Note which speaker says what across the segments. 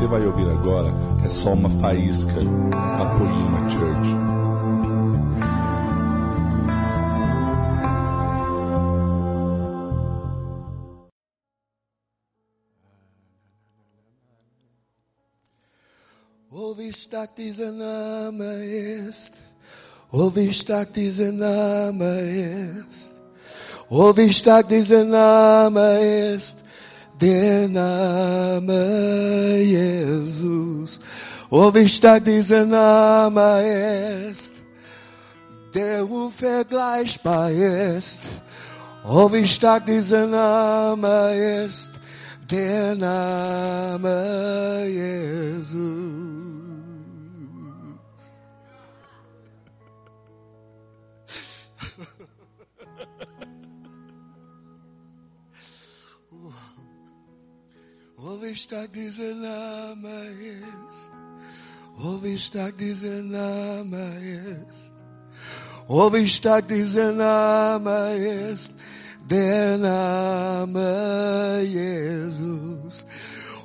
Speaker 1: você vai ouvir agora é só uma faísca da Poema Church.
Speaker 2: Ouvi diese Name ist, ouvi tak diese Name ist, ouvi tak diese Name ist, der Name Jesus. Ouvi tak diese Name ist, der unvergleichbar ist. Ouvi tak diese Name ist, der Name Jesus. Wie stark dieser Name ist. Oh, wie stark dieser Name ist. Oh, wie stark dieser Name ist. Der Name Jesus.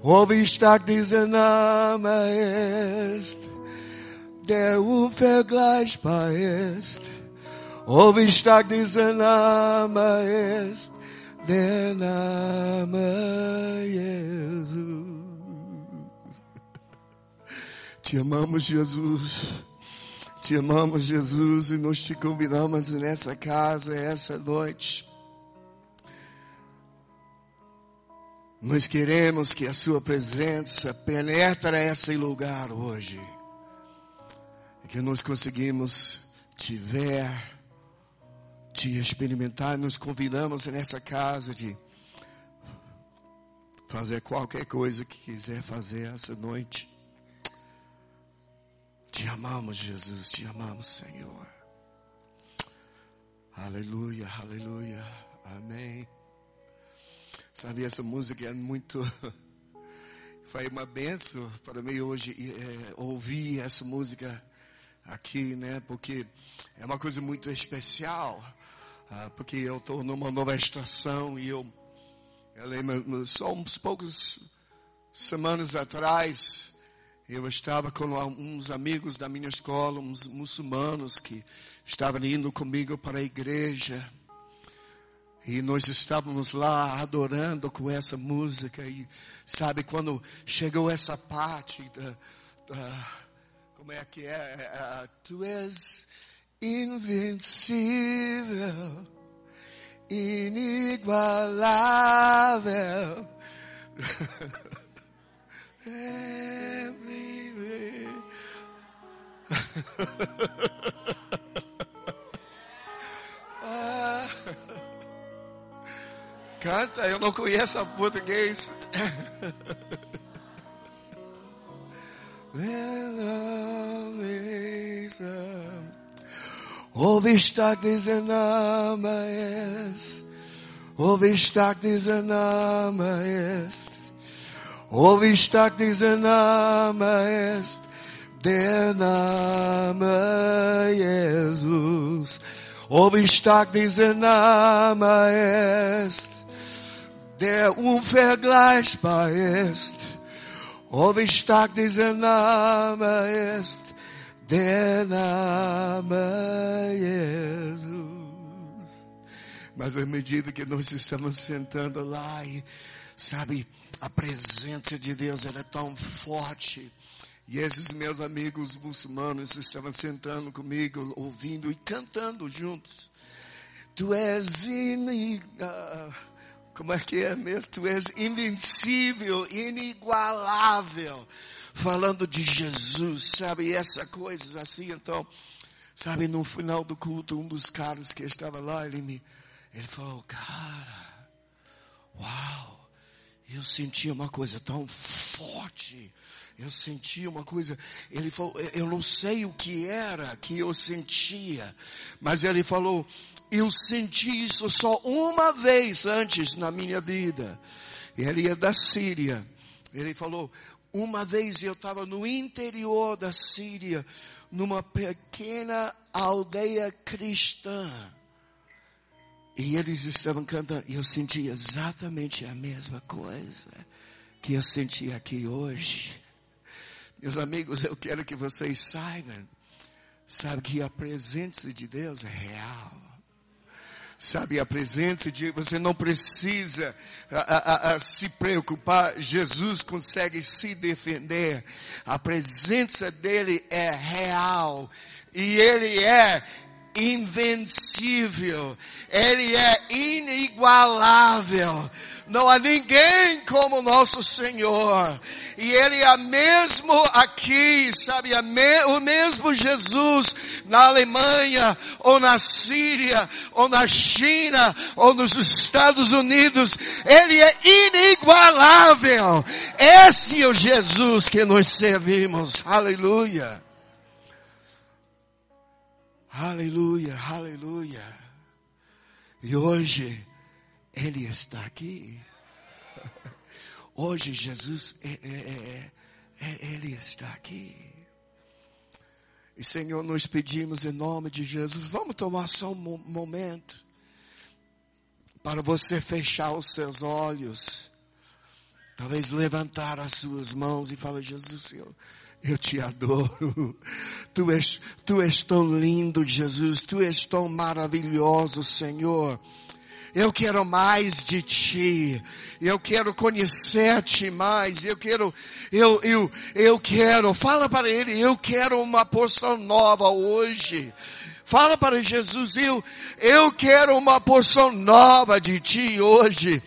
Speaker 2: Oh, wie stark dieser Name ist. Der unvergleichbar ist. Oh, wie stark dieser Name ist Name Jesus. Te amamos, Jesus. Te amamos, Jesus, e nós te convidamos nessa casa, essa noite. Nós queremos que a Sua presença penetre esse lugar hoje. Que nós conseguimos te ver te experimentar. Nos convidamos nessa casa de fazer qualquer coisa que quiser fazer essa noite. Te amamos, Jesus, te amamos, Senhor. Aleluia, aleluia, amém. Sabe, essa música é muito. Foi uma benção para mim hoje é, ouvir essa música aqui, né? Porque é uma coisa muito especial. Ah, porque eu estou numa nova estação e eu, eu lembro, só uns poucos semanas atrás, eu estava com uns amigos da minha escola, uns muçulmanos que estavam indo comigo para a igreja. E nós estávamos lá adorando com essa música. E sabe, quando chegou essa parte da, da como é que é? é, é tu és invencível, inigualável. ah, canta, eu não conheço a português. Oh, wie stark dieser Name ist. Oh, wie stark dieser Name ist. Oh, wie stark dieser Name ist. Der Name Jesus. Oh, wie stark dieser Name ist. Der unvergleichbar ist. Oh, wie stark dieser Name ist der Name Jesus. Mas à medida que nós estamos sentando lá e, sabe, a presença de Deus era tão forte. E esses meus amigos muçulmanos estavam sentando comigo, ouvindo e cantando juntos. Tu és in, uh, como é que é mesmo? Tu és invencível, inigualável falando de Jesus, sabe? Essa coisa assim. Então, sabe, no final do culto, um dos caras que estava lá, ele me, ele falou, cara, uau, eu senti uma coisa tão forte. Eu senti uma coisa, ele falou, eu não sei o que era que eu sentia, mas ele falou, eu senti isso só uma vez antes na minha vida. Ele é da Síria. Ele falou, uma vez eu estava no interior da Síria, numa pequena aldeia cristã. E eles estavam cantando. E eu senti exatamente a mesma coisa que eu senti aqui hoje. Meus amigos, eu quero que vocês saibam, sabe que a presença de Deus é real. Sabe, a presença de você não precisa a, a, a, se preocupar. Jesus consegue se defender. A presença dele é real e ele é invencível. Ele é inigualável. Não há ninguém como nosso Senhor. E Ele é mesmo aqui, sabe? o mesmo Jesus na Alemanha, ou na Síria, ou na China, ou nos Estados Unidos. Ele é inigualável. Esse é o Jesus que nós servimos. Aleluia. Aleluia, aleluia. E hoje, Ele está aqui. Hoje, Jesus, é, é, é, Ele está aqui. E Senhor, nós pedimos em nome de Jesus, vamos tomar só um momento para você fechar os seus olhos. Talvez levantar as suas mãos e falar, Jesus, Senhor, eu te adoro. Tu és, tu és tão lindo, Jesus. Tu és tão maravilhoso, Senhor. Eu quero mais de ti. Eu quero conhecer-te mais. Eu quero, eu, eu, eu quero. Fala para ele, eu quero uma porção nova hoje. Fala para Jesus, eu, eu quero uma porção nova de ti hoje.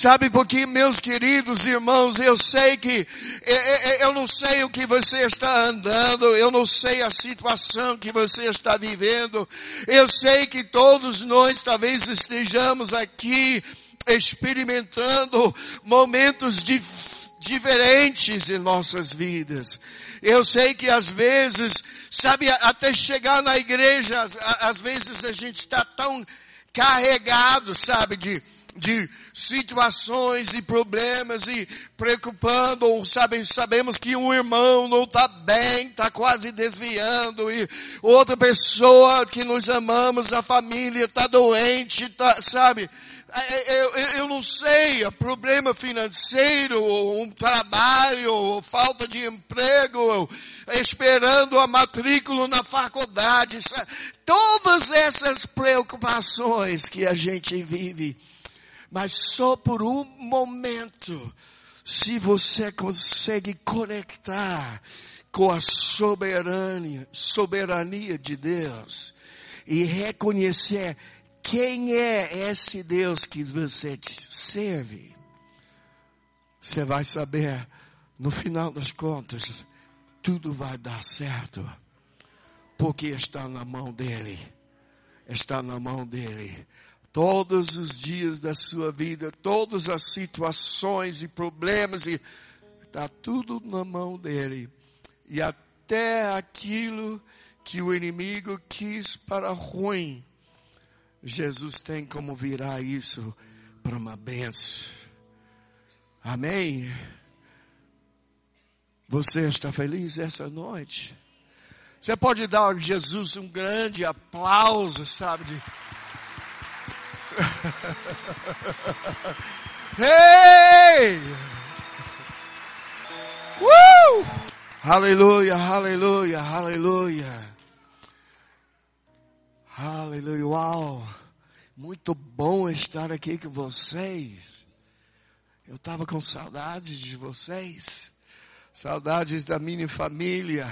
Speaker 2: Sabe porque, meus queridos irmãos, eu sei que, é, é, é, eu não sei o que você está andando, eu não sei a situação que você está vivendo, eu sei que todos nós talvez estejamos aqui experimentando momentos dif diferentes em nossas vidas. Eu sei que às vezes, sabe, até chegar na igreja, às vezes a gente está tão carregado, sabe, de, de situações e problemas e preocupando, ou sabe, sabemos que um irmão não está bem, está quase desviando, e outra pessoa que nos amamos, a família está doente, tá, sabe? É, é, eu, eu, não sei, problema financeiro, um trabalho, falta de emprego, esperando a matrícula na faculdade, todas essas preocupações que a gente vive mas só por um momento, se você consegue conectar com a soberania, soberania de Deus e reconhecer quem é esse Deus que você serve, você vai saber, no final das contas, tudo vai dar certo, porque está na mão dele. Está na mão dele todos os dias da sua vida, todas as situações e problemas, e está tudo na mão dele. E até aquilo que o inimigo quis para ruim, Jesus tem como virar isso para uma benção. Amém? Você está feliz essa noite? Você pode dar a Jesus um grande aplauso, sabe? De... hey! Woo! Aleluia, aleluia, aleluia. Aleluia, uau. Muito bom estar aqui com vocês. Eu estava com saudades de vocês. Saudades da minha família,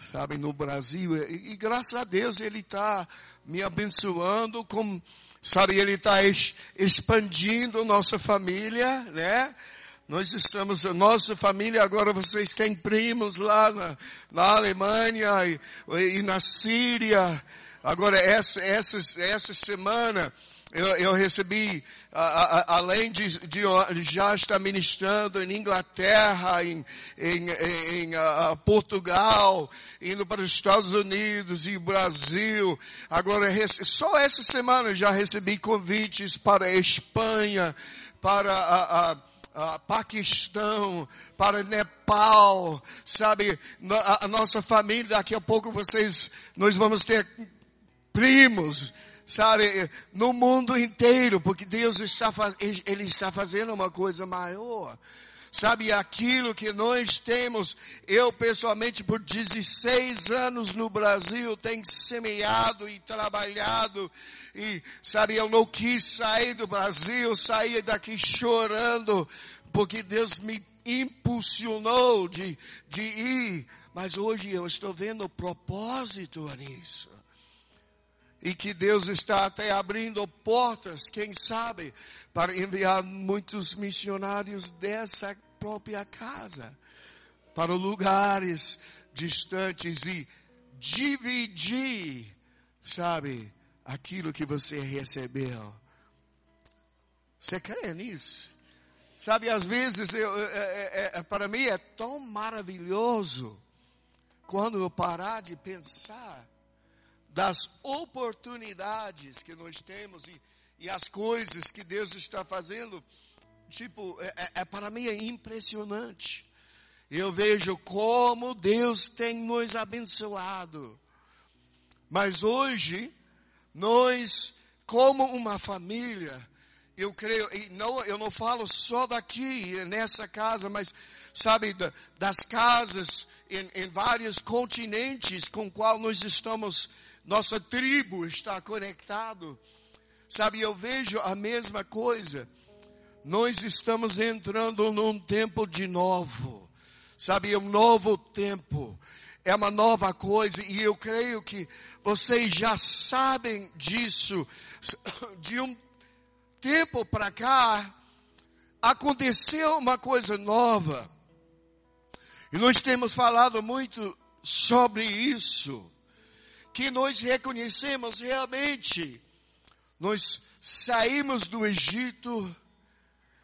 Speaker 2: sabe, no Brasil. E, e graças a Deus Ele está me abençoando com Sabe, Ele está expandindo nossa família, né? Nós estamos, nossa família, agora vocês têm primos lá na, na Alemanha e, e na Síria. Agora, essa, essa, essa semana, eu, eu recebi, além de, de, já estar ministrando em Inglaterra, em, em, em Portugal, indo para os Estados Unidos e Brasil. Agora, só essa semana já recebi convites para a Espanha, para a, a Paquistão, para Nepal, sabe? A, a, nossa família, daqui a pouco vocês, nós vamos ter primos sabe, no mundo inteiro, porque Deus está, ele está fazendo uma coisa maior. Sabe, aquilo que nós temos, eu pessoalmente por 16 anos no Brasil tenho semeado e trabalhado e sabe, eu não quis sair do Brasil, sair daqui chorando, porque Deus me impulsionou de, de ir, mas hoje eu estou vendo propósito nisso. E que Deus está até abrindo portas, quem sabe, para enviar muitos missionários dessa própria casa para lugares distantes e dividir, sabe, aquilo que você recebeu. Você crê nisso? Sabe, às vezes, eu, é, é, para mim é tão maravilhoso quando eu parar de pensar das oportunidades que nós temos e, e as coisas que Deus está fazendo tipo, é, é, é, para mim é impressionante. Eu vejo como Deus tem nos abençoado. Mas hoje, nós, como uma família, eu creio, e não, eu não falo só daqui, nessa casa, mas, sabe, das casas em, em vários continentes com qual nós estamos, nossa tribo está conectado. Sabe, eu vejo a mesma coisa. Nós estamos entrando num tempo de novo, sabe, um novo tempo, é uma nova coisa, e eu creio que vocês já sabem disso, de um tempo para cá, aconteceu uma coisa nova, e nós temos falado muito sobre isso, que nós reconhecemos realmente, nós saímos do Egito,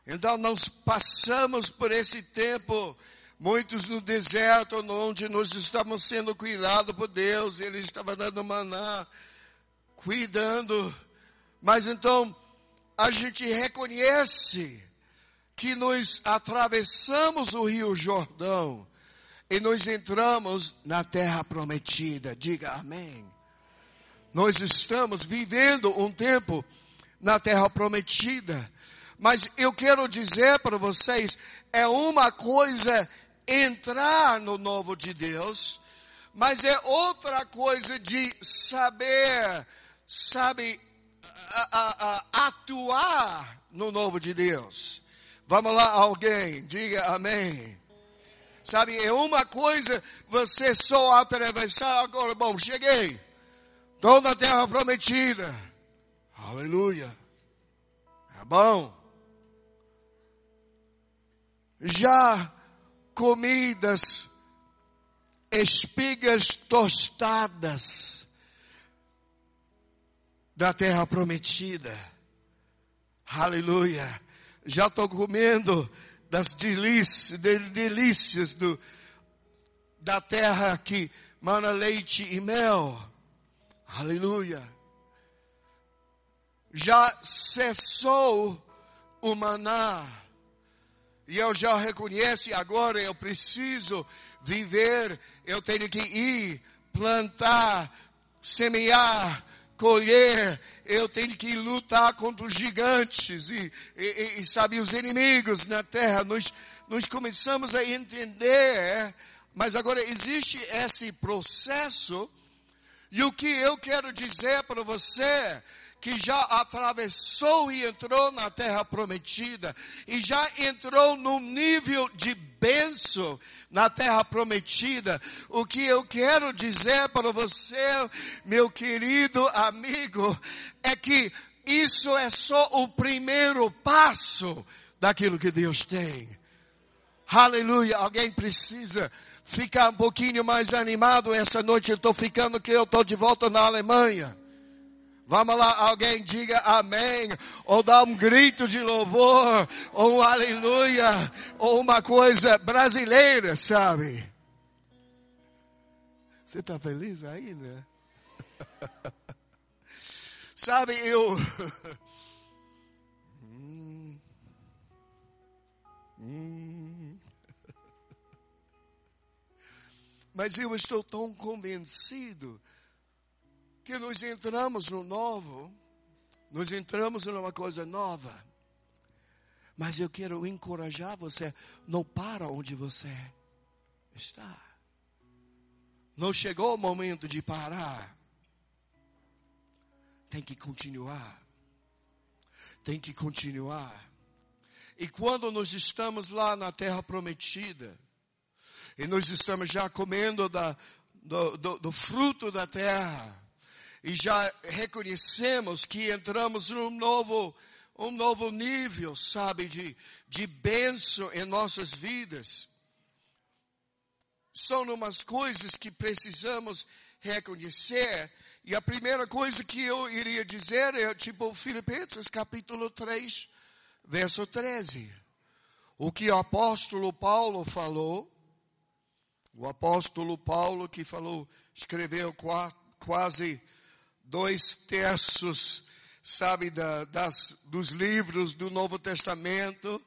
Speaker 2: então nós passamos por esse tempo, muitos no deserto, onde nós estamos sendo cuidados por Deus, Ele estava dando maná, cuidando. Mas então a gente reconhece que nós atravessamos o Rio Jordão e nós entramos na terra prometida. Diga amém. Nós estamos vivendo um tempo na terra prometida. Mas eu quero dizer para vocês, é uma coisa entrar no novo de Deus, mas é outra coisa de saber, sabe, a, a, a, atuar no novo de Deus. Vamos lá, alguém, diga amém. Sabe, é uma coisa você só atravessar agora, bom, cheguei. Estou na terra prometida. Aleluia. É bom já comidas espigas tostadas da terra prometida. Aleluia. Já estou comendo das delícias, do, da terra que mana leite e mel. Aleluia. Já cessou o maná e eu já reconheço, agora eu preciso viver, eu tenho que ir, plantar, semear, colher, eu tenho que lutar contra os gigantes e, e, e sabe, os inimigos na terra. Nós, nós começamos a entender, mas agora existe esse processo, e o que eu quero dizer para você que já atravessou e entrou na terra prometida, e já entrou num nível de benção na terra prometida. O que eu quero dizer para você, meu querido amigo, é que isso é só o primeiro passo daquilo que Deus tem. Aleluia. Alguém precisa ficar um pouquinho mais animado essa noite. Eu estou ficando que eu estou de volta na Alemanha. Vamos lá, alguém diga amém, ou dá um grito de louvor, ou um aleluia, ou uma coisa brasileira, sabe? Você está feliz aí, né? sabe, eu. Mas eu estou tão convencido que nós entramos no novo, nós entramos numa coisa nova. Mas eu quero encorajar você, não para onde você está. Não chegou o momento de parar. Tem que continuar. Tem que continuar. E quando nós estamos lá na terra prometida, e nós estamos já comendo da, do, do, do fruto da terra, e já reconhecemos que entramos num novo, um novo nível, sabe, de, de bênção em nossas vidas. São umas coisas que precisamos reconhecer. E a primeira coisa que eu iria dizer é tipo Filipenses capítulo 3, verso 13. O que o apóstolo Paulo falou, o apóstolo Paulo que falou, escreveu quase dois terços, sabe, da, das, dos livros do Novo Testamento,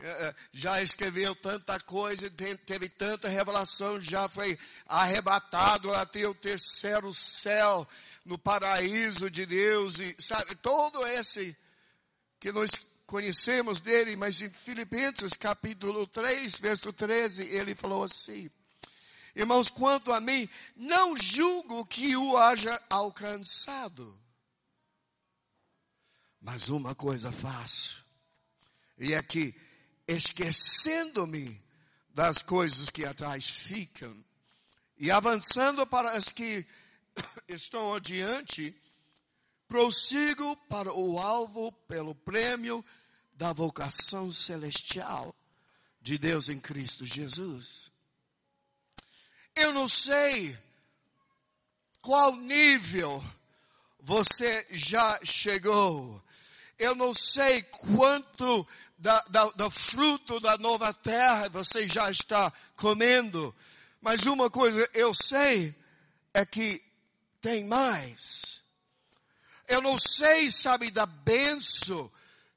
Speaker 2: é, é, já escreveu tanta coisa, teve tanta revelação, já foi arrebatado até o terceiro céu, no paraíso de Deus, e sabe, todo esse que nós conhecemos dele, mas em Filipenses capítulo 3, verso 13, ele falou assim: Irmãos, quanto a mim, não julgo que o haja alcançado. Mas uma coisa faço, e é que, esquecendo-me das coisas que atrás ficam, e avançando para as que estão adiante, prossigo para o alvo pelo prêmio da vocação celestial de Deus em Cristo Jesus. Eu não sei qual nível você já chegou. Eu não sei quanto da, da, do fruto da nova terra você já está comendo. Mas uma coisa eu sei é que tem mais. Eu não sei, sabe, da benção.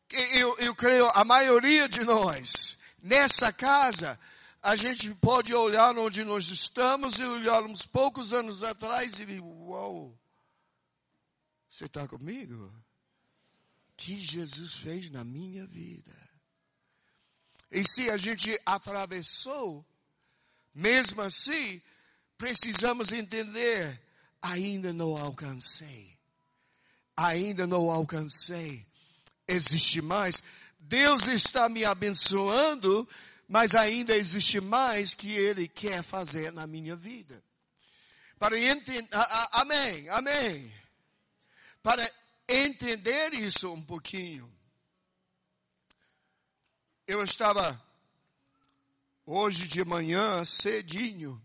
Speaker 2: Eu, eu creio, a maioria de nós, nessa casa, a gente pode olhar onde nós estamos e olhar uns poucos anos atrás e ver, uau, você está comigo? Que Jesus fez na minha vida? E se a gente atravessou, mesmo assim, precisamos entender, ainda não alcancei. Ainda não alcancei. Existe mais. Deus está me abençoando mas ainda existe mais que Ele quer fazer na minha vida. Para entender, amém, amém. Para entender isso um pouquinho, eu estava hoje de manhã cedinho,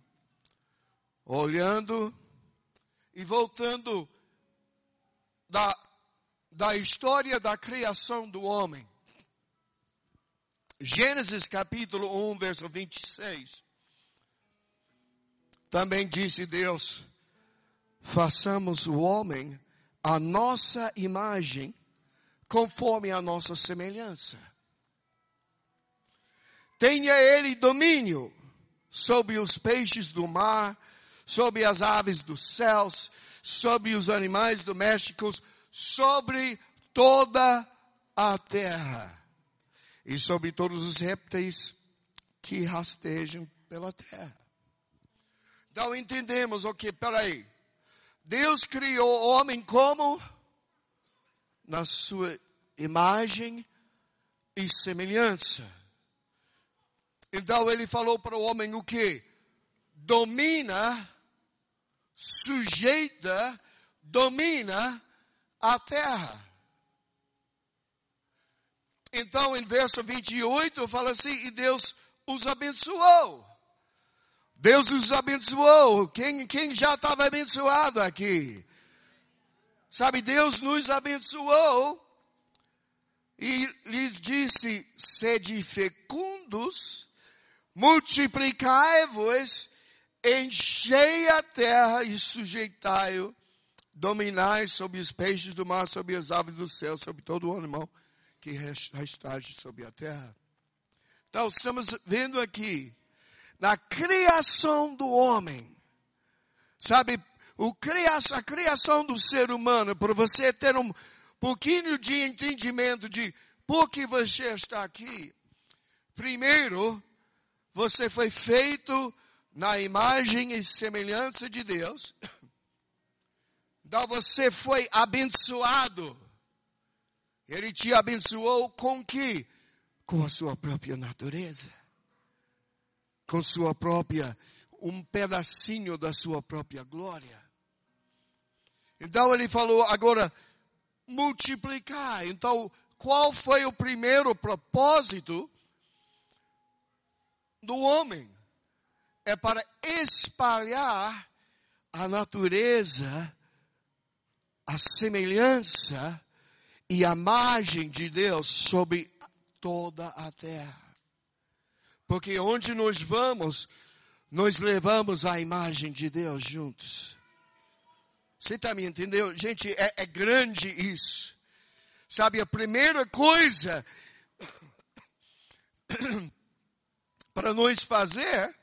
Speaker 2: olhando e voltando da, da história da criação do homem. Gênesis capítulo 1, verso 26. Também disse Deus: façamos o homem a nossa imagem, conforme a nossa semelhança. Tenha ele domínio sobre os peixes do mar, sobre as aves dos céus, sobre os animais domésticos, sobre toda a terra e sobre todos os répteis que rastejam pela terra. Então entendemos o que, peraí. Deus criou o homem como? Na sua imagem e semelhança. Então ele falou para o homem o que? Domina, sujeita, domina a terra. Então, em verso 28, fala assim: e Deus os abençoou. Deus os abençoou. Quem, quem já estava abençoado aqui? Sabe, Deus nos abençoou e lhes disse: sede fecundos, multiplicai-vos, enchei a terra e sujeitai-o, dominai sobre os peixes do mar, sobre as aves do céu, sobre todo o animal que restage sobre a terra. Então, estamos vendo aqui, na criação do homem, sabe, o a criação do ser humano, para você ter um pouquinho de entendimento de por que você está aqui? Primeiro, você foi feito na imagem e semelhança de Deus. Então você foi abençoado. Ele te abençoou com que? Com a sua própria natureza. Com sua própria, um pedacinho da sua própria glória. Então ele falou agora multiplicar. Então, qual foi o primeiro propósito do homem? É para espalhar a natureza, a semelhança e a margem de Deus sobre toda a terra. Porque onde nós vamos, nós levamos a imagem de Deus juntos. Você está me entendendo? Gente, é, é grande isso. Sabe, a primeira coisa para nós fazer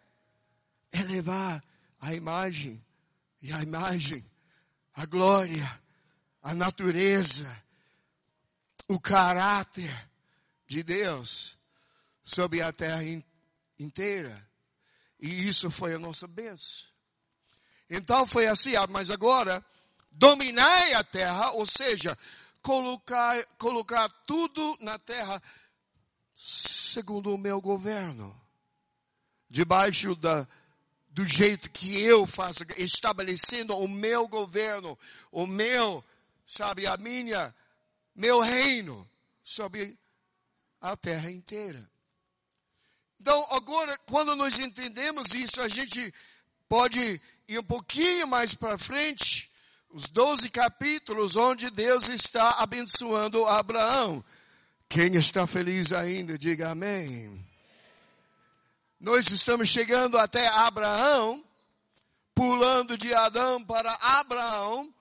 Speaker 2: é levar a imagem, e a imagem, a glória, a natureza, o caráter de Deus sobre a terra inteira. E isso foi a nossa bênção. Então foi assim, ah, mas agora dominai a terra, ou seja, colocar, colocar tudo na terra segundo o meu governo, debaixo da, do jeito que eu faço, estabelecendo o meu governo, o meu, sabe, a minha, meu reino sobre a terra inteira. Então, agora, quando nós entendemos isso, a gente pode ir um pouquinho mais para frente, os 12 capítulos onde Deus está abençoando Abraão. Quem está feliz ainda, diga amém. Nós estamos chegando até Abraão, pulando de Adão para Abraão,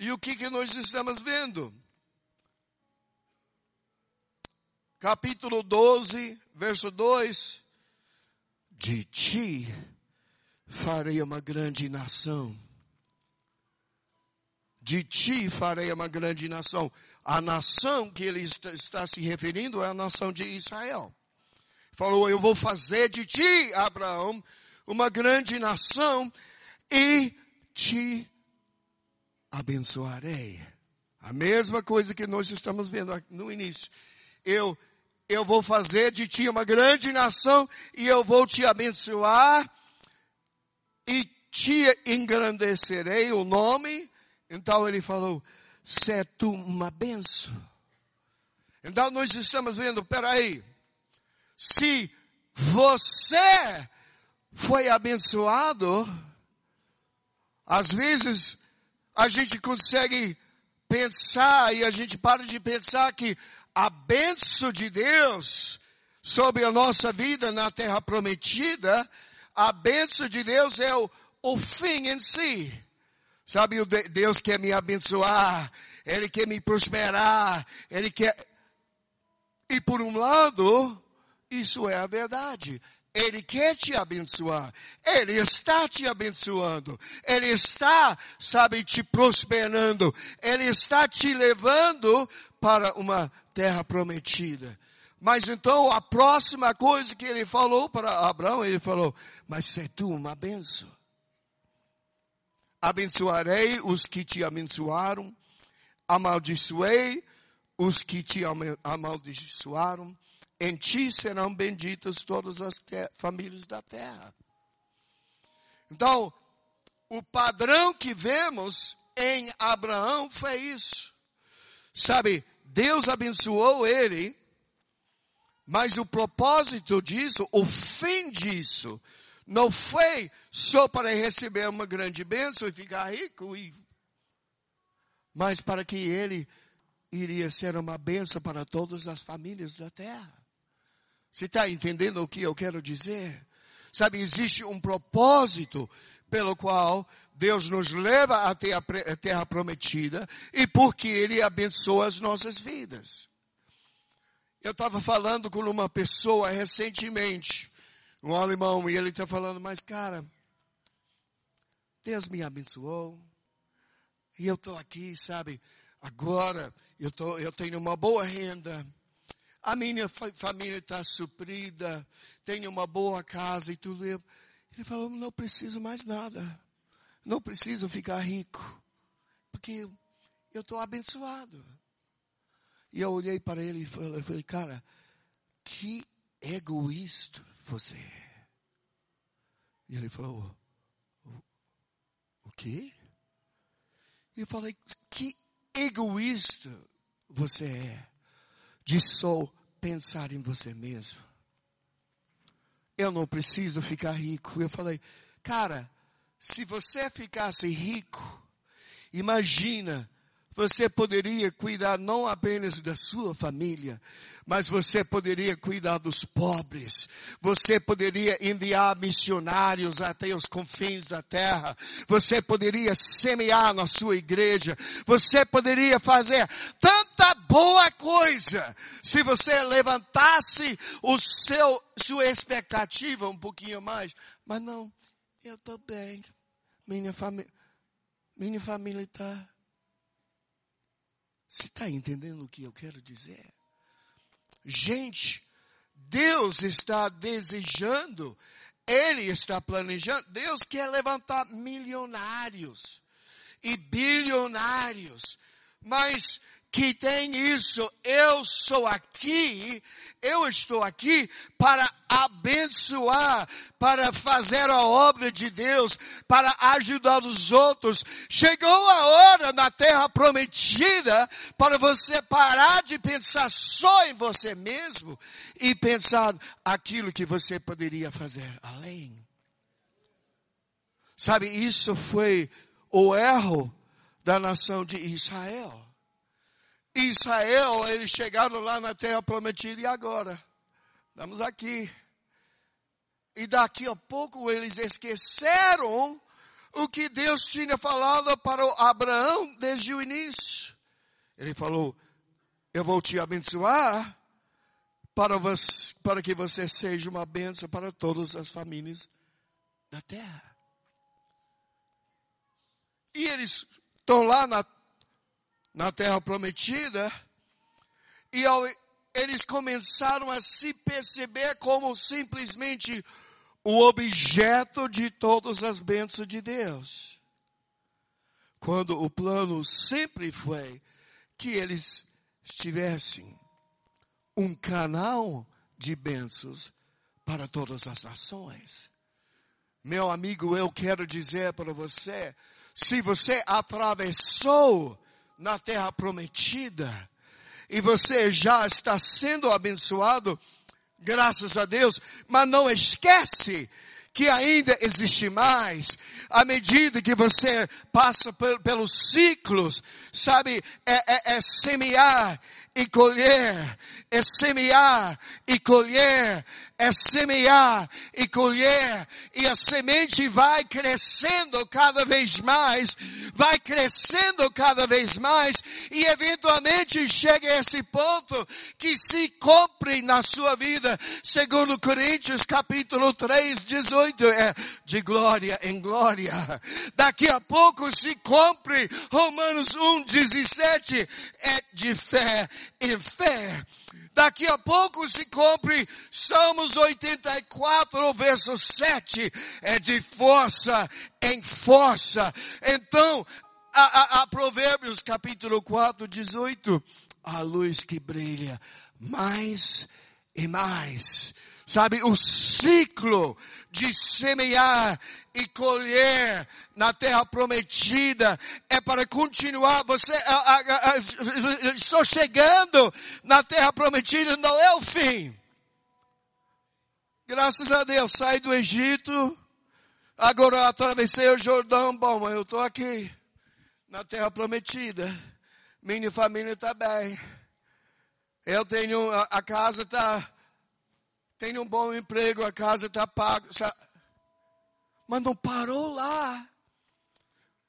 Speaker 2: e o que, que nós estamos vendo? Capítulo 12, verso 2: De ti farei uma grande nação. De ti farei uma grande nação. A nação que ele está se referindo é a nação de Israel. Falou: Eu vou fazer de ti, Abraão, uma grande nação e te abençoarei. A mesma coisa que nós estamos vendo no início. Eu, eu vou fazer de ti uma grande nação e eu vou te abençoar e te engrandecerei o nome. Então ele falou, se é tu uma benção. Então nós estamos vendo, peraí, se você foi abençoado, às vezes a gente consegue pensar e a gente para de pensar que a benção de Deus sobre a nossa vida na terra prometida a bênção de Deus é o, o fim em si. Sabe, Deus quer me abençoar, Ele quer me prosperar, Ele quer. E por um lado, isso é a verdade. Ele quer te abençoar. Ele está te abençoando. Ele está, sabe, te prosperando. Ele está te levando para uma terra prometida. Mas então a próxima coisa que ele falou para Abraão, ele falou: Mas se tu uma benção. Abençoarei os que te abençoaram, amaldiçoei os que te amaldiçoaram, em ti serão benditas todas as famílias da terra. Então, o padrão que vemos em Abraão foi isso. Sabe, Deus abençoou ele mas o propósito disso, o fim disso, não foi só para receber uma grande bênção e ficar rico, e... mas para que ele iria ser uma bênção para todas as famílias da terra. Você está entendendo o que eu quero dizer? Sabe, existe um propósito pelo qual Deus nos leva até a terra prometida e porque Ele abençoa as nossas vidas. Eu estava falando com uma pessoa recentemente, um alemão, e ele está falando, mas cara, Deus me abençoou, e eu estou aqui, sabe, agora eu, tô, eu tenho uma boa renda, a minha família está suprida, tenho uma boa casa e tudo. Ele falou: não preciso mais nada, não preciso ficar rico, porque eu estou abençoado. E eu olhei para ele e falei, cara, que egoísta você é. E ele falou, o quê? E eu falei, que egoísta você é de só pensar em você mesmo. Eu não preciso ficar rico. Eu falei, cara, se você ficasse rico, imagina você poderia cuidar não apenas da sua família, mas você poderia cuidar dos pobres. Você poderia enviar missionários até os confins da terra. Você poderia semear na sua igreja. Você poderia fazer tanta boa coisa se você levantasse o seu sua expectativa um pouquinho mais. Mas não, eu estou bem. Minha família, minha família está você está entendendo o que eu quero dizer? Gente, Deus está desejando, Ele está planejando, Deus quer levantar milionários e bilionários, mas que tem isso. Eu sou aqui, eu estou aqui para abençoar, para fazer a obra de Deus, para ajudar os outros. Chegou a hora na terra prometida para você parar de pensar só em você mesmo e pensar aquilo que você poderia fazer além. Sabe, isso foi o erro da nação de Israel. Israel, eles chegaram lá na terra prometida e agora? Estamos aqui. E daqui a pouco eles esqueceram o que Deus tinha falado para Abraão desde o início. Ele falou: Eu vou te abençoar para, você, para que você seja uma bênção para todas as famílias da terra. E eles estão lá na na terra prometida, e ao, eles começaram a se perceber como simplesmente o objeto de todas as bênçãos de Deus. Quando o plano sempre foi que eles tivessem um canal de bênçãos para todas as nações. Meu amigo, eu quero dizer para você, se você atravessou na terra prometida, e você já está sendo abençoado, graças a Deus, mas não esquece que ainda existe mais, à medida que você passa pelos ciclos, sabe, é, é, é semear e colher, é semear e colher, é semear e colher, e a semente vai crescendo cada vez mais, vai crescendo cada vez mais, e eventualmente chega a esse ponto que se cumpre na sua vida, segundo Coríntios capítulo 3, 18, é de glória em glória. Daqui a pouco se cumpre Romanos 1, 17, é de fé em fé. Daqui a pouco se cumpre Salmos 84, verso 7, é de força em força. Então, a, a, a Provérbios capítulo 4, 18, a luz que brilha mais e mais. Sabe, o ciclo de semear e colher na terra prometida é para continuar. Você estou chegando na terra prometida, não é o fim. Graças a Deus, saí do Egito, agora atravessei o Jordão, bom, eu estou aqui na terra prometida. Minha família está bem. Eu tenho, a, a casa está tem um bom emprego, a casa está paga. Mas não parou lá.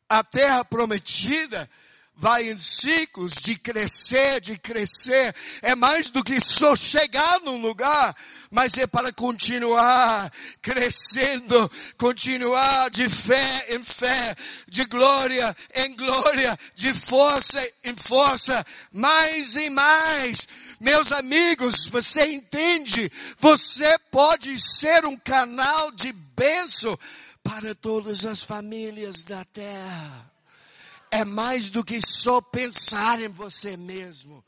Speaker 2: A terra prometida vai em ciclos de crescer, de crescer. É mais do que só chegar num lugar, mas é para continuar crescendo, continuar de fé em fé, de glória em glória, de força em força, mais e mais. Meus amigos, você entende? Você pode ser um canal de bênção para todas as famílias da terra. É mais do que só pensar em você mesmo.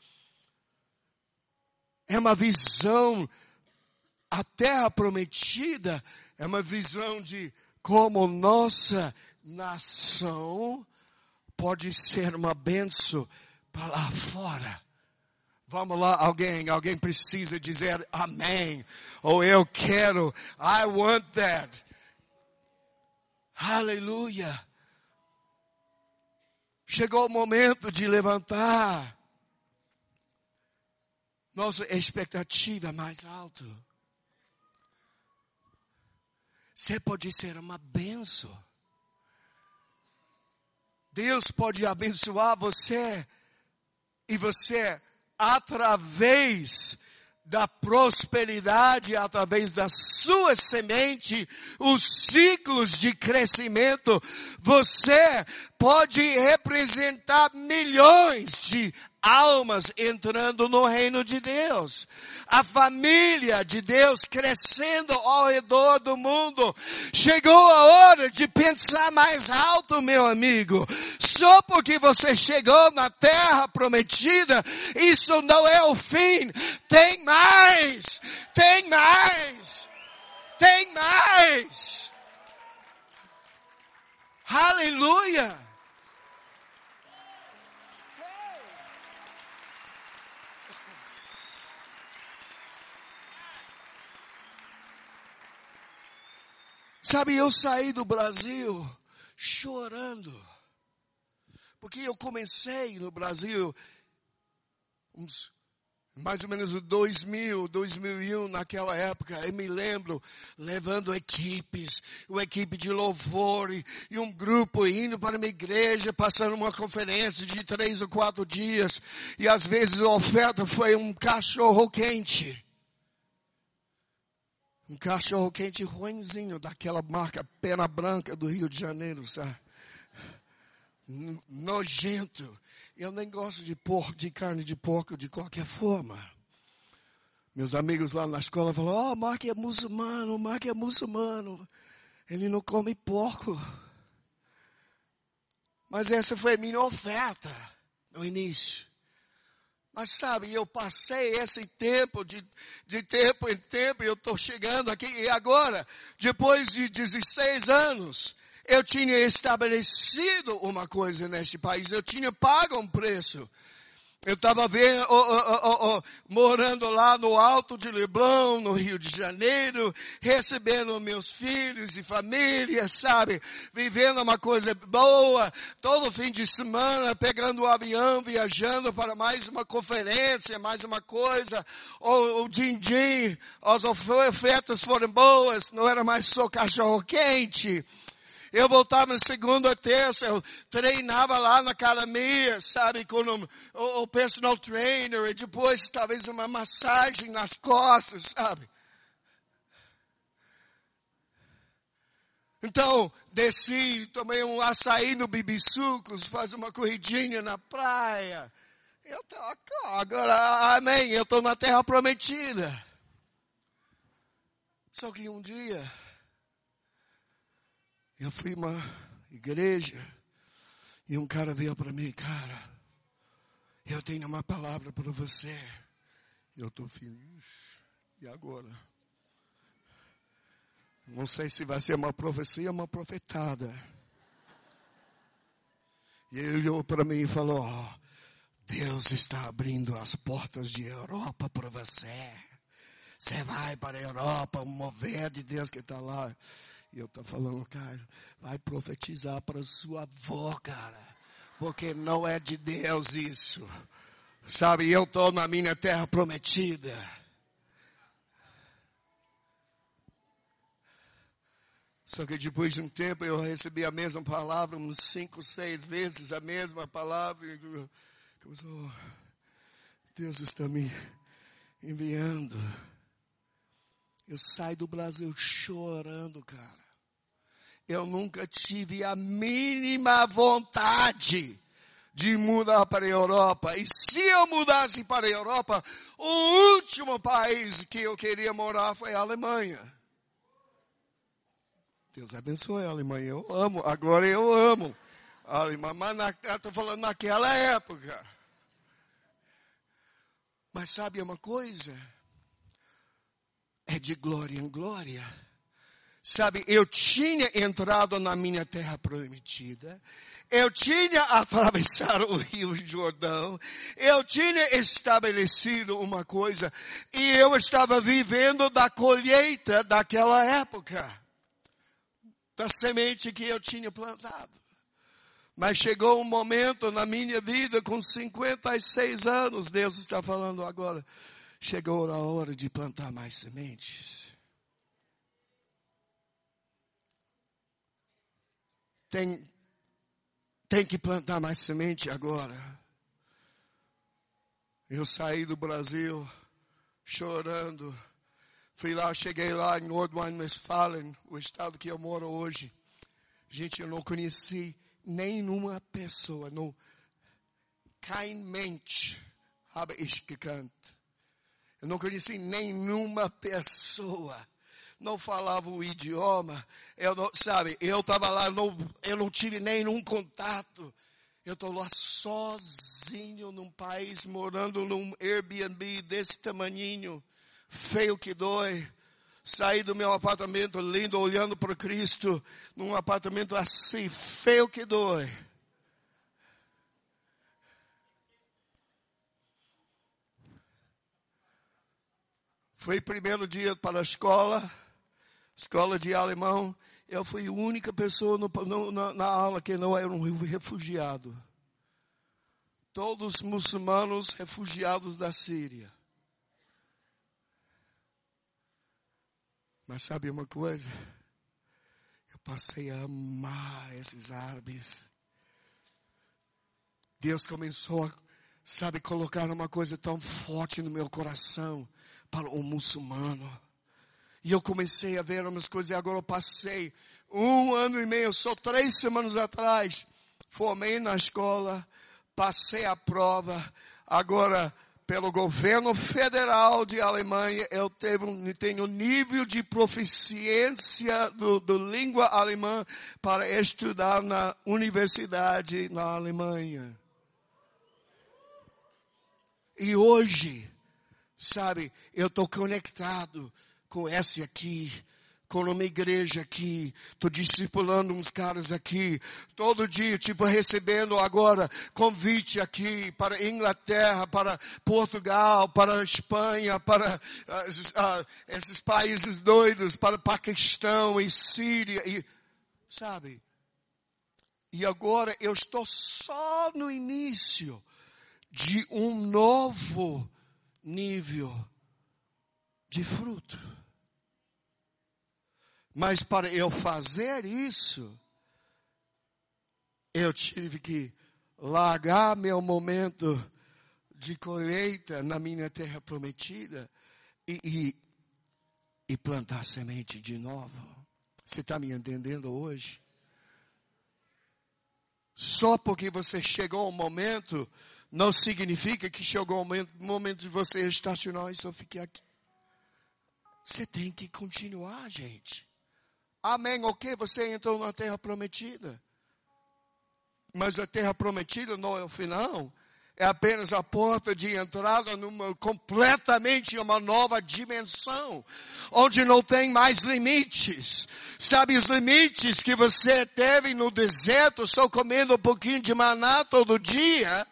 Speaker 2: É uma visão, a terra prometida é uma visão de como nossa nação pode ser uma benção para lá fora. Vamos lá, alguém, alguém precisa dizer amém. Ou eu quero, I want that. Aleluia. Chegou o momento de levantar nossa expectativa mais alta. Você pode ser uma benção. Deus pode abençoar você e você através da prosperidade, através da sua semente, os ciclos de crescimento, você pode representar milhões de almas entrando no reino de Deus. A família de Deus crescendo ao redor do mundo. Chegou a hora de pensar mais alto, meu amigo. Só porque você chegou na terra prometida, isso não é o fim. Tem mais! Tem mais! Tem mais! Aleluia! Sabe, eu saí do Brasil chorando. Porque eu comecei no Brasil uns, mais ou menos 2000, 2001, naquela época, eu me lembro, levando equipes, uma equipe de louvor e, e um grupo indo para uma igreja, passando uma conferência de três ou quatro dias, e às vezes a oferta foi um cachorro quente. Um cachorro quente ruimzinho, daquela marca Pena Branca do Rio de Janeiro, sabe? Nojento. Eu nem gosto de porco, de carne de porco de qualquer forma. Meus amigos lá na escola falaram, oh, Mark é muçulmano, Mark é muçulmano. Ele não come porco. Mas essa foi a minha oferta no início. Mas sabe, eu passei esse tempo, de, de tempo em tempo, e eu estou chegando aqui, e agora, depois de 16 anos, eu tinha estabelecido uma coisa neste país, eu tinha pago um preço. Eu estava oh, oh, oh, morando lá no alto de Leblon, no Rio de Janeiro, recebendo meus filhos e família, sabe? Vivendo uma coisa boa, todo fim de semana, pegando o avião, viajando para mais uma conferência, mais uma coisa. O, o din-din, as ofertas foram boas, não era mais só cachorro quente. Eu voltava na segunda, terça, eu treinava lá na academia, sabe, com o, o, o personal trainer, e depois talvez uma massagem nas costas, sabe. Então, desci, tomei um açaí no Bibisucos, faz uma corridinha na praia. Eu tô agora, amém, eu estou na terra prometida. Só que um dia, eu fui uma igreja e um cara veio para mim, cara, eu tenho uma palavra para você. Eu estou feliz. E agora? Não sei se vai ser uma profecia ou uma profetada. E ele olhou para mim e falou: Deus está abrindo as portas de Europa para você. Você vai para a Europa, o mover de Deus que está lá. E eu estou falando, cara, vai profetizar para sua avó, cara. Porque não é de Deus isso. Sabe, eu estou na minha terra prometida. Só que depois de um tempo eu recebi a mesma palavra, uns cinco, seis vezes a mesma palavra. E começou, Deus está me enviando. Eu saio do Brasil chorando, cara. Eu nunca tive a mínima vontade de mudar para a Europa. E se eu mudasse para a Europa, o último país que eu queria morar foi a Alemanha. Deus abençoe a Alemanha. Eu amo, agora eu amo a Alemanha. Mas estou falando naquela época. Mas sabe uma coisa? É de glória em glória. Sabe, eu tinha entrado na minha terra prometida. Eu tinha atravessado o rio Jordão. Eu tinha estabelecido uma coisa. E eu estava vivendo da colheita daquela época. Da semente que eu tinha plantado. Mas chegou um momento na minha vida, com 56 anos, Deus está falando agora, chegou a hora de plantar mais sementes. Tem, tem que plantar mais semente agora. Eu saí do Brasil chorando. Fui lá, cheguei lá em Nordrhein-Westfalen, o estado que eu moro hoje. Gente, eu não conheci nenhuma pessoa, não, kein Mensch habe ich gekannt. Eu não conheci nenhuma pessoa. Não falava o idioma. Eu não, sabe, eu estava lá, não, eu não tive nenhum contato. Eu estou lá sozinho num país, morando num Airbnb desse tamaninho, feio que dói saí do meu apartamento lindo, olhando para Cristo, num apartamento assim, feio que dói. Foi primeiro dia para a escola, escola de alemão. Eu fui a única pessoa no, no, na, na aula que não era um refugiado. Todos muçulmanos refugiados da Síria. Mas sabe uma coisa? Eu passei a amar esses árabes. Deus começou a, sabe, colocar uma coisa tão forte no meu coração para o muçulmano. E eu comecei a ver umas coisas e agora eu passei um ano e meio, só três semanas atrás, formei na escola, passei a prova, agora pelo governo federal de Alemanha, eu tenho nível de proficiência do, do língua alemã para estudar na universidade na Alemanha. E hoje, sabe, eu estou conectado com esse aqui, com uma igreja aqui, estou discipulando uns caras aqui, todo dia, tipo, recebendo agora convite aqui para Inglaterra, para Portugal, para Espanha, para uh, uh, esses países doidos, para Paquistão e Síria, e, sabe? E agora eu estou só no início de um novo nível de fruto. Mas para eu fazer isso, eu tive que largar meu momento de colheita na minha terra prometida e, e, e plantar semente de novo. Você está me entendendo hoje? Só porque você chegou ao momento, não significa que chegou o momento, momento de você estacionar e só ficar aqui. Você tem que continuar, gente. Amém, ok, você entrou na terra prometida. Mas a terra prometida não é o final. É apenas a porta de entrada numa completamente uma nova dimensão, onde não tem mais limites. Sabe os limites que você teve no deserto, só comendo um pouquinho de maná todo dia?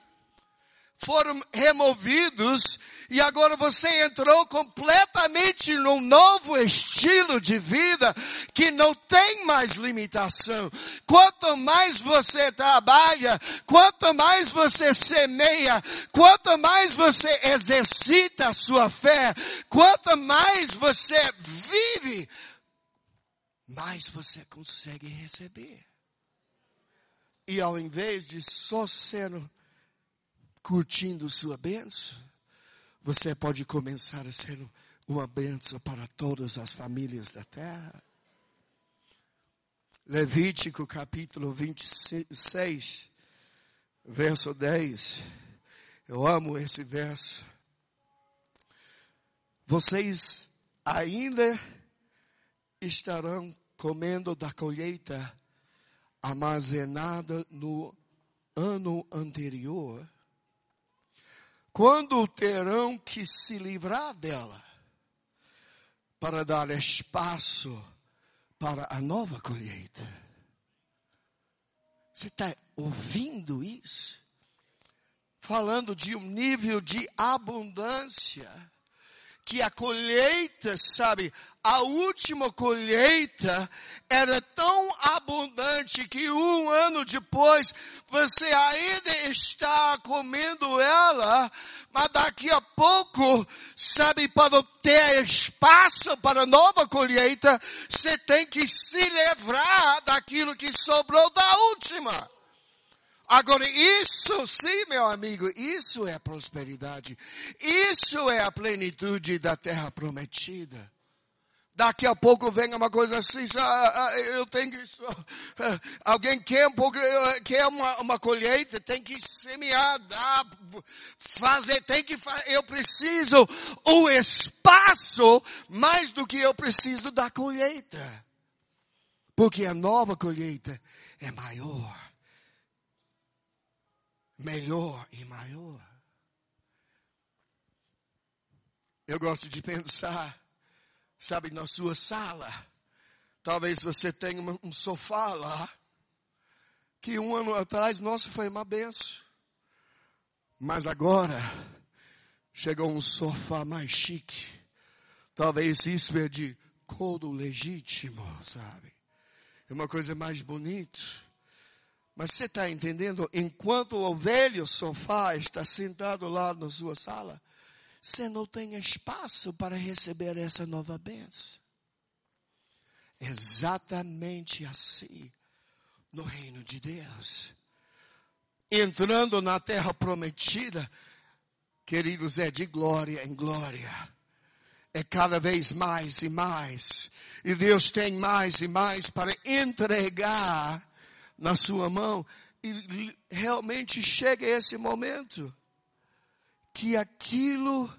Speaker 2: Foram removidos e agora você entrou completamente num novo estilo de vida que não tem mais limitação. Quanto mais você trabalha, quanto mais você semeia, quanto mais você exercita a sua fé, quanto mais você vive, mais você consegue receber. E ao invés de só ser curtindo sua bênção, você pode começar a ser uma bênção para todas as famílias da terra. Levítico capítulo 26, verso 10. Eu amo esse verso. Vocês ainda estarão comendo da colheita armazenada no ano anterior, quando terão que se livrar dela para dar espaço para a nova colheita. Você está ouvindo isso? Falando de um nível de abundância que a colheita, sabe, a última colheita era tão abundante que um ano depois você ainda está comendo ela, mas daqui a pouco, sabe, para ter espaço para nova colheita, você tem que se livrar daquilo que sobrou da última. Agora, isso sim, meu amigo, isso é prosperidade. Isso é a plenitude da terra prometida. Daqui a pouco vem uma coisa assim, ah, ah, eu tenho. Ah, alguém quer um pouco, quer uma, uma colheita, tem que semear, dar, fazer, tem que eu preciso o espaço mais do que eu preciso da colheita. Porque a nova colheita é maior melhor e maior. Eu gosto de pensar, sabe, na sua sala. Talvez você tenha um sofá lá, que um ano atrás, nossa, foi uma benção. Mas agora, chegou um sofá mais chique. Talvez isso é de couro legítimo, sabe? É uma coisa mais bonita. Mas você está entendendo? Enquanto o velho sofá está sentado lá na sua sala, você não tem espaço para receber essa nova bênção. Exatamente assim no reino de Deus. Entrando na terra prometida, queridos, é de glória em glória. É cada vez mais e mais. E Deus tem mais e mais para entregar na sua mão e realmente chega esse momento que aquilo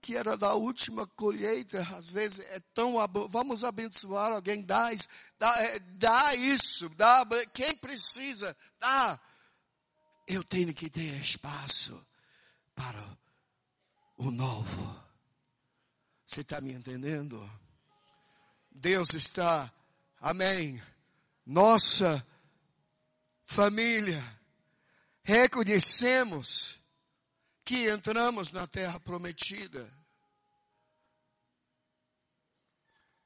Speaker 2: que era da última colheita, às vezes é tão vamos abençoar alguém, dá, dá, é, dá isso, dá, quem precisa, dá. Eu tenho que ter espaço para o novo. Você está me entendendo? Deus está, amém. Nossa família, reconhecemos que entramos na terra prometida.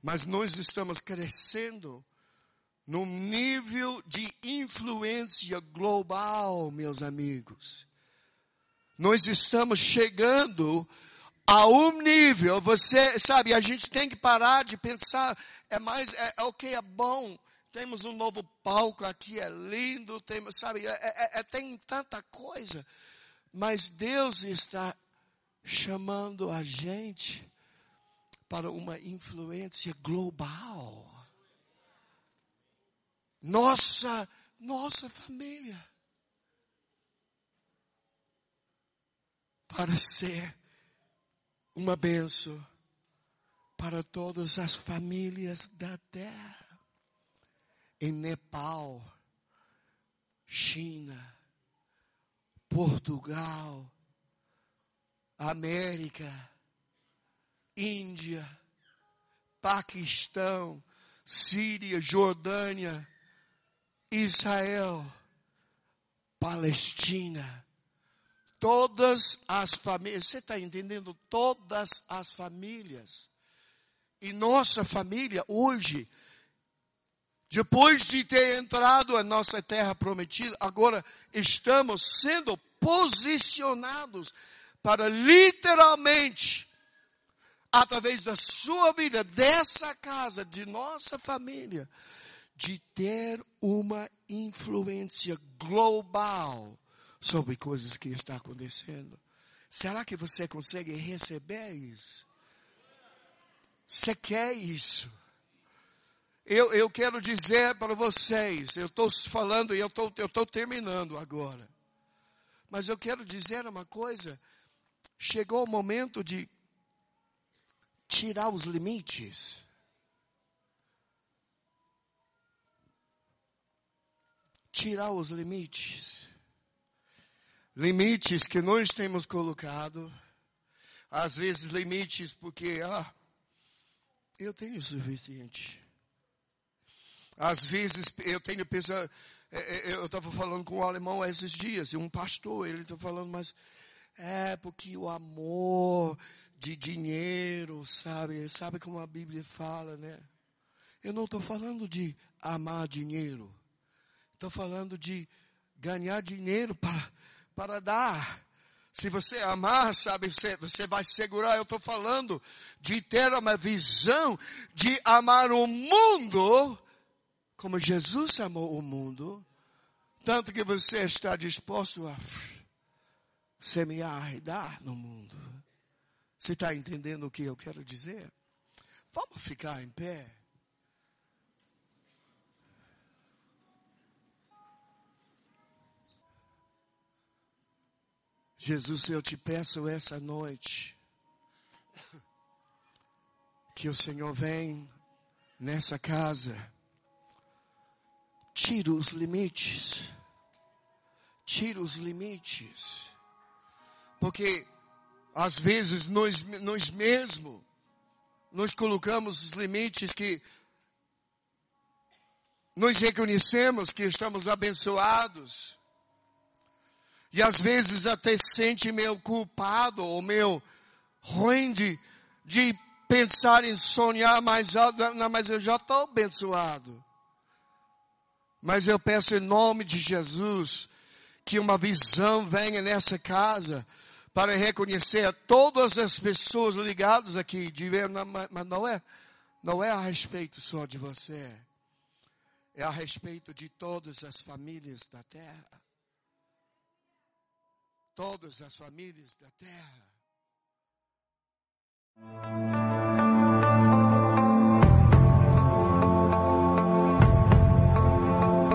Speaker 2: Mas nós estamos crescendo num nível de influência global, meus amigos. Nós estamos chegando a um nível, você sabe, a gente tem que parar de pensar, é mais, é, é ok, é bom, temos um novo palco aqui, é lindo, tem, sabe, é, é, é, tem tanta coisa. Mas Deus está chamando a gente para uma influência global. Nossa, nossa família. Para ser uma benção para todas as famílias da terra em Nepal, China, Portugal, América, Índia, Paquistão, Síria, Jordânia, Israel, Palestina, todas as famílias, você está entendendo? Todas as famílias. E nossa família hoje depois de ter entrado a nossa terra prometida, agora estamos sendo posicionados para literalmente através da sua vida, dessa casa, de nossa família, de ter uma influência global sobre coisas que estão acontecendo. Será que você consegue receber isso? Você quer isso? Eu, eu quero dizer para vocês, eu estou falando e eu estou eu tô terminando agora. Mas eu quero dizer uma coisa: chegou o momento de tirar os limites. Tirar os limites. Limites que nós temos colocado. Às vezes limites porque, ah, eu tenho o suficiente. Às vezes eu tenho pessoa, é, é, eu estava falando com um alemão esses dias, e um pastor, ele está falando, mas é porque o amor de dinheiro, sabe? Sabe como a Bíblia fala, né? Eu não estou falando de amar dinheiro. Estou falando de ganhar dinheiro para, para dar. Se você amar, sabe, você, você vai segurar. Eu estou falando de ter uma visão de amar o mundo como Jesus amou o mundo. Tanto que você está disposto a semear e dar no mundo. Você está entendendo o que eu quero dizer? Vamos ficar em pé. Jesus, eu te peço essa noite que o Senhor vem nessa casa, tira os limites, tira os limites, porque às vezes nós, nós mesmos, nós colocamos os limites que nós reconhecemos que estamos abençoados. E às vezes até sente meio culpado ou meio ruim de, de pensar em sonhar mais alto. Mas eu já estou abençoado. Mas eu peço em nome de Jesus que uma visão venha nessa casa para reconhecer todas as pessoas ligadas aqui, de ver, mas não é, não é a respeito só de você, é a respeito de todas as famílias da terra. Todas as famílias da terra.